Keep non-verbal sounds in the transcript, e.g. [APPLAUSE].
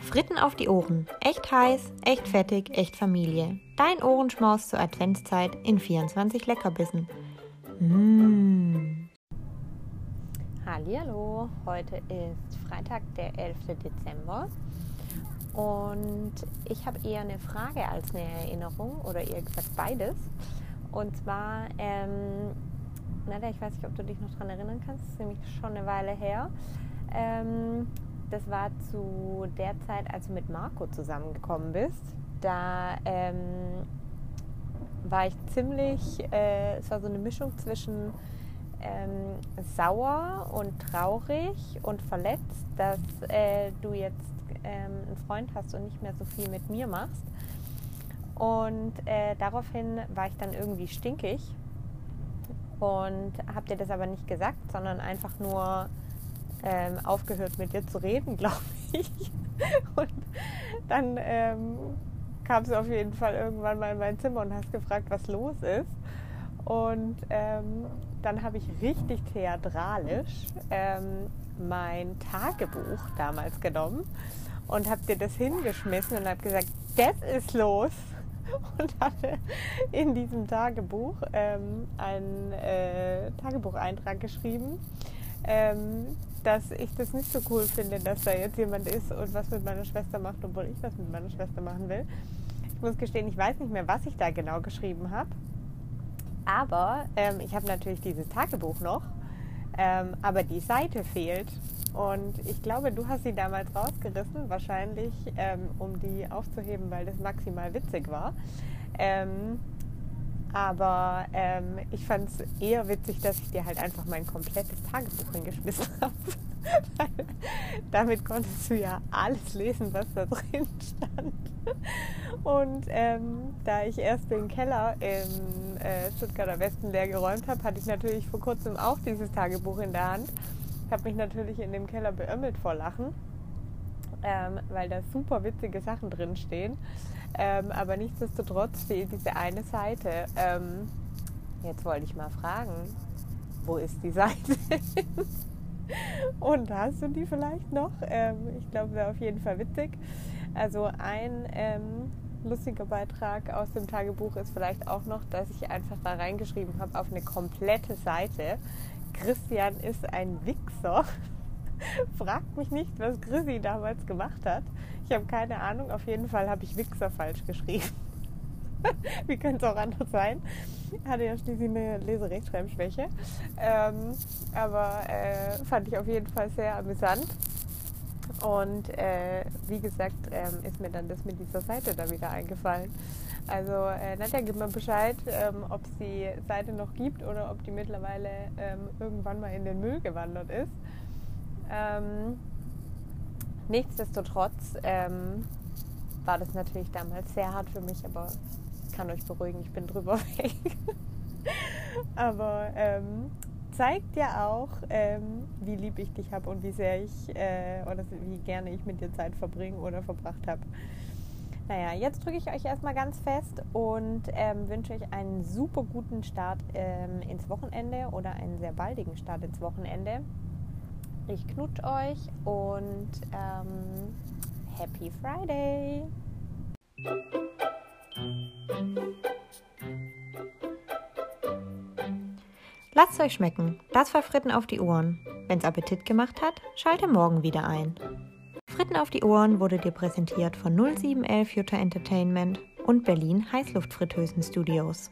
Fritten auf die Ohren. Echt heiß, echt fettig, echt Familie. Dein Ohrenschmaus zur Adventszeit in 24 Leckerbissen. Mmh. Hallo, heute ist Freitag, der 11. Dezember und ich habe eher eine Frage als eine Erinnerung oder eher gesagt beides. Und zwar, ähm, Nada, ich weiß nicht, ob du dich noch daran erinnern kannst, das ist nämlich schon eine Weile her. Ähm, das war zu der Zeit, als du mit Marco zusammengekommen bist. Da ähm, war ich ziemlich, äh, es war so eine Mischung zwischen ähm, sauer und traurig und verletzt, dass äh, du jetzt ähm, einen Freund hast und nicht mehr so viel mit mir machst. Und äh, daraufhin war ich dann irgendwie stinkig und habe dir das aber nicht gesagt, sondern einfach nur ähm, aufgehört mit dir zu reden, [LAUGHS] glaube ich. Und dann ähm, kamst du auf jeden Fall irgendwann mal in mein Zimmer und hast gefragt, was los ist. Und ähm, dann habe ich richtig theatralisch ähm, mein Tagebuch damals genommen und habe dir das hingeschmissen und habe gesagt, das ist los. [LAUGHS] Und hatte in diesem Tagebuch ähm, einen äh, Tagebucheintrag geschrieben, ähm, dass ich das nicht so cool finde, dass da jetzt jemand ist und was mit meiner Schwester macht, obwohl ich was mit meiner Schwester machen will. Ich muss gestehen, ich weiß nicht mehr, was ich da genau geschrieben habe. Aber ähm, ich habe natürlich dieses Tagebuch noch, ähm, aber die Seite fehlt. Und ich glaube, du hast sie damals rausgerissen, wahrscheinlich ähm, um die aufzuheben, weil das maximal witzig war. Ähm, aber ähm, ich fand es eher witzig, dass ich dir halt einfach mein komplettes Tagebuch hingeschmissen [LAUGHS] habe. damit konntest du ja alles lesen, was da drin stand. Und ähm, da ich erst den Keller im äh, Stuttgarter Westen leer geräumt habe, hatte ich natürlich vor kurzem auch dieses Tagebuch in der Hand. Ich habe mich natürlich in dem Keller beömmelt vor Lachen, ähm, weil da super witzige Sachen drin stehen. Ähm, aber nichtsdestotrotz fehlt diese eine Seite. Ähm, jetzt wollte ich mal fragen, wo ist die Seite? [LAUGHS] Und hast du die vielleicht noch? Ähm, ich glaube, wäre auf jeden Fall witzig. Also ein ähm, lustiger Beitrag aus dem Tagebuch ist vielleicht auch noch, dass ich einfach da reingeschrieben habe auf eine komplette Seite. Christian ist ein Wichser. [LAUGHS] [LAUGHS] Fragt mich nicht, was Chrissy damals gemacht hat. Ich habe keine Ahnung. Auf jeden Fall habe ich Wichser falsch geschrieben. [LAUGHS] Wie könnte es auch anders sein? Hatte ja schließlich eine Leserechtschreibschwäche. Ähm, aber äh, fand ich auf jeden Fall sehr amüsant. Und äh, wie gesagt, ähm, ist mir dann das mit dieser Seite da wieder eingefallen. Also äh, Nadja, gib mir Bescheid, ähm, ob es die Seite noch gibt oder ob die mittlerweile ähm, irgendwann mal in den Müll gewandert ist. Ähm, nichtsdestotrotz ähm, war das natürlich damals sehr hart für mich, aber ich kann euch beruhigen, ich bin drüber [LAUGHS] weg. aber ähm, zeigt ja auch, ähm, wie lieb ich dich habe und wie sehr ich äh, oder wie gerne ich mit dir Zeit verbringen oder verbracht habe. Naja, jetzt drücke ich euch erstmal ganz fest und ähm, wünsche euch einen super guten Start ähm, ins Wochenende oder einen sehr baldigen Start ins Wochenende. Ich knutsch euch und ähm, Happy Friday! Lasst euch schmecken. Das war Fritten auf die Ohren. Wenn's Appetit gemacht hat, schalte morgen wieder ein. Fritten auf die Ohren wurde dir präsentiert von 0711 Jutta Entertainment und Berlin Heißluftfritteusen Studios.